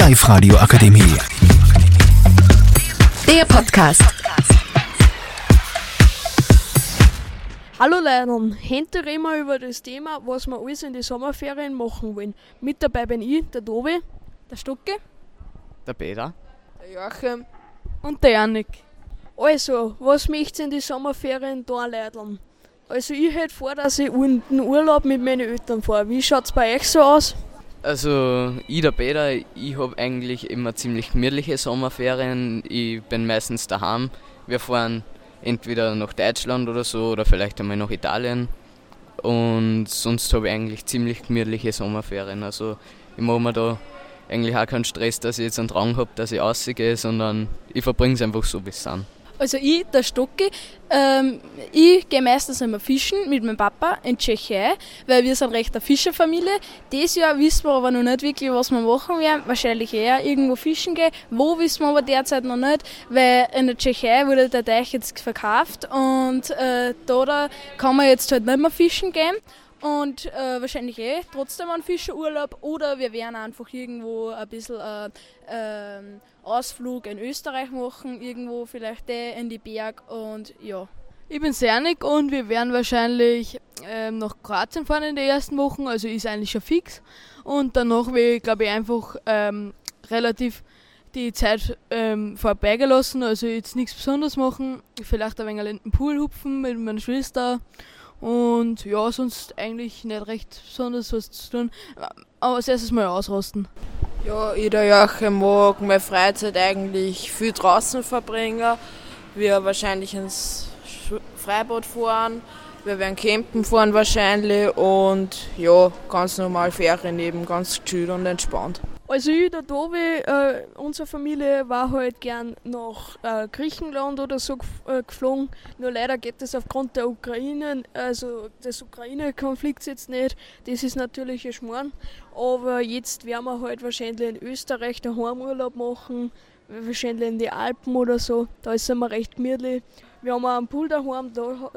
Live-Radio Akademie. Der Podcast. Hallo Leute, heute reden wir über das Thema, was wir alles in die Sommerferien machen wollen. Mit dabei bin ich, der Tobi, der Stucke Der Peter. der Joachim und der Janik. Also, was möchtet ihr in die Sommerferien da, Leute? Also, ich hätte vor, dass ich in den Urlaub mit meinen Eltern fahre. Wie schaut's bei euch so aus? Also ich, der Peter, ich habe eigentlich immer ziemlich gemütliche Sommerferien. Ich bin meistens daheim. Wir fahren entweder nach Deutschland oder so oder vielleicht einmal nach Italien. Und sonst habe ich eigentlich ziemlich gemütliche Sommerferien. Also ich mache mir da eigentlich auch keinen Stress, dass ich jetzt einen Drang habe, dass ich rausgehe, sondern ich verbringe es einfach so, es sind. Also ich, der Stocki, ähm, ich gehe meistens immer fischen mit meinem Papa in Tschechei, weil wir sind recht eine Fischerfamilie. Dieses Jahr wissen wir aber noch nicht wirklich, was wir machen werden. Wahrscheinlich eher irgendwo fischen gehen. Wo wissen wir aber derzeit noch nicht, weil in der Tschechei wurde der Teich jetzt verkauft und äh, da, da kann man jetzt halt nicht mehr fischen gehen. Und äh, wahrscheinlich eh trotzdem einen Fischerurlaub oder wir werden einfach irgendwo ein bisschen äh, ähm, Ausflug in Österreich machen, irgendwo vielleicht eh in die Berg und ja. Ich bin Sernik und wir werden wahrscheinlich ähm, nach Kroatien fahren in den ersten Wochen, also ist eigentlich schon fix. Und danach will ich, glaube ich, einfach ähm, relativ die Zeit ähm, vorbeigelassen, also jetzt nichts Besonderes machen. Vielleicht ein wenig in den Pool hupfen mit meiner Schwester und ja, sonst eigentlich nicht recht besonders was zu tun. Aber als erstes mal ausrasten. Ja, ich der Joachim mag meine Freizeit eigentlich viel draußen verbringen. Wir wahrscheinlich ins Freibad fahren, wir werden campen fahren wahrscheinlich und ja, ganz normal Ferien eben, ganz chill und entspannt. Also ich, der Tobi, äh, unsere Familie war halt gern nach äh, Griechenland oder so äh, geflogen. Nur leider geht das aufgrund der Ukraine, also des Ukraine-Konflikts jetzt nicht. Das ist natürlich ein Schmarrn. Aber jetzt werden wir halt wahrscheinlich in Österreich daheim Urlaub machen, wahrscheinlich in die Alpen oder so. Da ist immer recht gemütlich. Wir haben auch einen Pool daheim, da,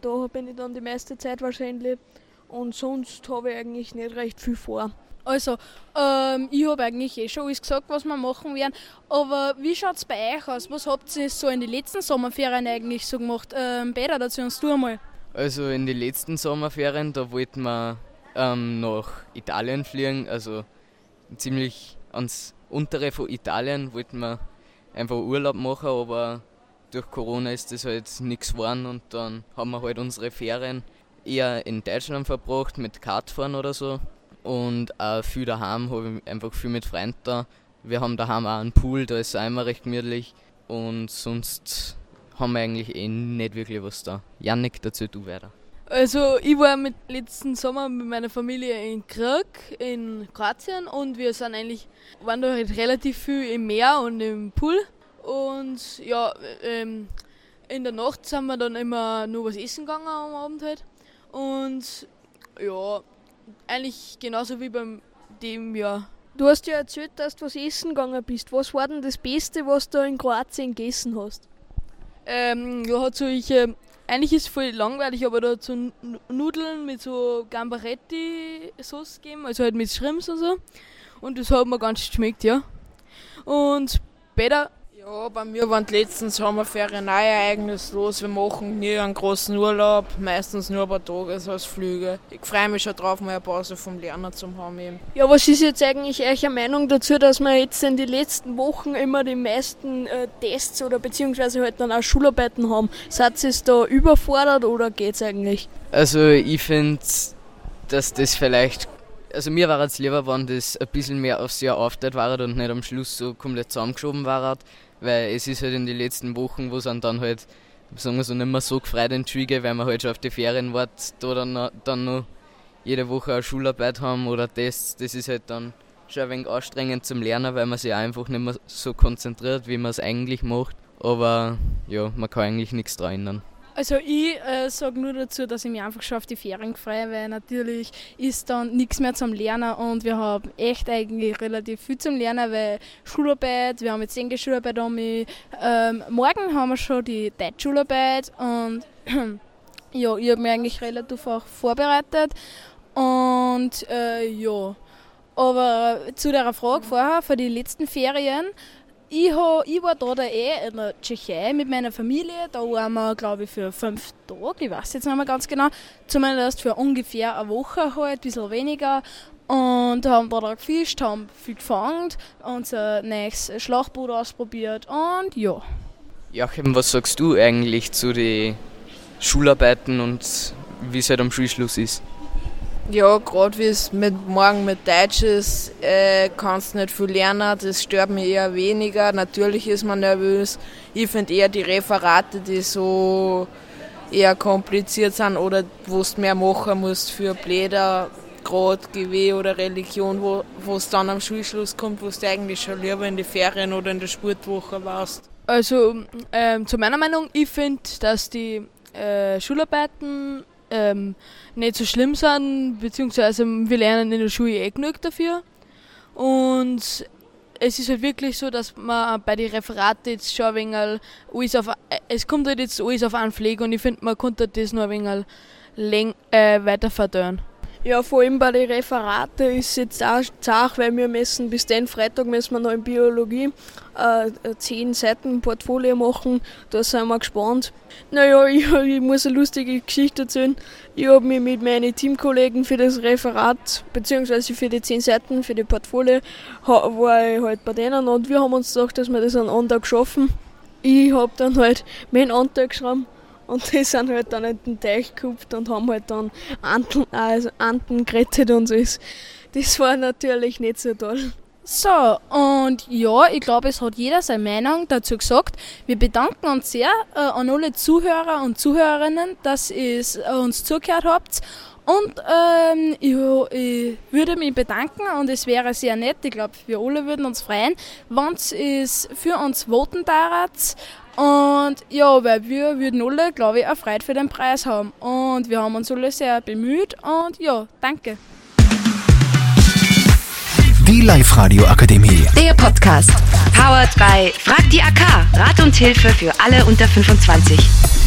da bin ich dann die meiste Zeit wahrscheinlich. Und sonst habe ich eigentlich nicht recht viel vor. Also, ähm, ich habe eigentlich eh schon alles gesagt, was wir machen werden. Aber wie schaut es bei euch aus? Was habt ihr so in den letzten Sommerferien eigentlich so gemacht? Ähm, Peter, dazu uns du einmal. Also in den letzten Sommerferien, da wollten wir ähm, nach Italien fliegen, also ziemlich ans untere von Italien wollten wir einfach Urlaub machen, aber durch Corona ist das halt nichts geworden und dann haben wir halt unsere Ferien eher in Deutschland verbracht mit Kartfahren oder so und auch viel daheim, habe ich einfach viel mit Freunden da. Wir haben daheim auch einen Pool, da ist es immer recht gemütlich und sonst haben wir eigentlich eh nicht wirklich was da. Janik, dazu du weiter. Also ich war mit letzten Sommer mit meiner Familie in Krk in Kroatien und wir sind eigentlich waren da halt relativ viel im Meer und im Pool und ja ähm, in der Nacht sind wir dann immer nur was essen gegangen am Abend halt und ja eigentlich genauso wie beim dem Jahr. Du hast ja erzählt, dass du was essen gegangen bist. Was war denn das Beste, was du in Kroatien gegessen hast? Ähm, ja, hat so ich, ähm, eigentlich ist es voll langweilig, aber da hat so Nudeln mit so Gambaretti-Sauce gegeben, also halt mit Shrimps und so. Und das hat mir ganz geschmeckt, ja. Und Peter, Ja, bei mir waren die letzten Sommerferien auch ereignislos. Wir machen nie einen großen Urlaub, meistens nur ein paar Tagesausflüge. Ich freue mich schon drauf, mal eine Pause vom Lernen zu haben. Eben. ja, was ist jetzt eigentlich eure Meinung dazu, dass wir jetzt in den letzten Wochen immer die meisten äh, Tests oder beziehungsweise halt dann auch Schularbeiten haben? Seid ihr da überfordert oder geht's eigentlich? Also ich finde, dass das vielleicht, also mir war es lieber, wenn das ein bisschen mehr aufs Jahr aufteilt war und nicht am Schluss so komplett zusammengeschoben war, weil es ist halt in den letzten Wochen, wo es dann halt, sagen wir so, nicht mehr so gefreut entschwiege, weil man halt schon auf die Ferien wartet, da dann, dann noch jede Woche eine Schularbeit haben oder Tests, das ist halt dann schon ein wenig anstrengend zum Lernen, weil man sich einfach nicht mehr so konzentriert, wie man es eigentlich macht. Aber ja, man kann eigentlich nichts dran ändern. Also ich äh, sage nur dazu, dass ich mich einfach schon auf die Ferien freue, weil natürlich ist dann nichts mehr zum Lernen und wir haben echt eigentlich relativ viel zum Lernen, weil Schularbeit, wir haben jetzt Englisch Schularbeit um ähm, morgen haben wir schon die Deutschschularbeit und ja, ich habe mich eigentlich relativ auch vorbereitet und äh, ja, Aber zu der Frage vorher, für die letzten Ferien, ich, hab, ich war da, da eh in der Tschechei mit meiner Familie. Da waren wir, glaube ich, für fünf Tage, ich weiß jetzt nicht mehr ganz genau. Zumindest für ungefähr eine Woche halt, ein bisschen weniger. Und haben da, da gefischt, haben viel gefangen, unser neues Schlauchboot ausprobiert und ja. Joachim, was sagst du eigentlich zu den Schularbeiten und wie es halt am Schulschluss ist? Ja, gerade wie es mit morgen mit Deutsch ist, äh, kannst nicht viel lernen, das stört mich eher weniger. Natürlich ist man nervös. Ich finde eher die Referate, die so eher kompliziert sind oder wo du mehr machen musst für Bläder, gerade GW oder Religion, wo es dann am Schulschluss kommt, wo du eigentlich schon lieber in die Ferien oder in der Sportwoche warst. Also ähm, zu meiner Meinung, ich finde, dass die äh, Schularbeiten ähm, nicht so schlimm sind, beziehungsweise wir lernen in der Schule eh genug dafür. Und es ist halt wirklich so, dass man bei den Referaten jetzt schon ein wenig alles auf, es kommt halt jetzt alles auf einen Pflege und ich finde, man konnte das noch ein wenig äh, weiter verdörren. Ja, vor allem bei den Referaten ist es jetzt auch zart, weil wir müssen bis den Freitag müssen wir noch in Biologie äh, 10 Seiten Portfolio machen. Da sind wir gespannt. Naja, ich, ich muss eine lustige Geschichte erzählen. Ich habe mich mit meinen Teamkollegen für das Referat, beziehungsweise für die 10 Seiten, für die Portfolio, war ich halt bei denen und wir haben uns gedacht, dass wir das an einem Tag schaffen. Ich habe dann halt meinen Anteil geschrieben und die sind halt dann in den Teich gekupft und haben halt dann Anten, also Anten gerettet und so. Das war natürlich nicht so toll. So, und ja, ich glaube, es hat jeder seine Meinung dazu gesagt. Wir bedanken uns sehr äh, an alle Zuhörer und Zuhörerinnen, dass ihr äh, uns zugehört habt. Und ähm, ich, ich, würde mich bedanken und es wäre sehr nett, ich glaube, wir alle würden uns freuen, wenn es für uns voten darat. Und ja, weil wir würden alle, glaube ich, auch Freude für den Preis haben. Und wir haben uns alle sehr bemüht und ja, danke. Die Live-Radio Akademie. Der Podcast. Powered by Frag die AK. Rat und Hilfe für alle unter 25.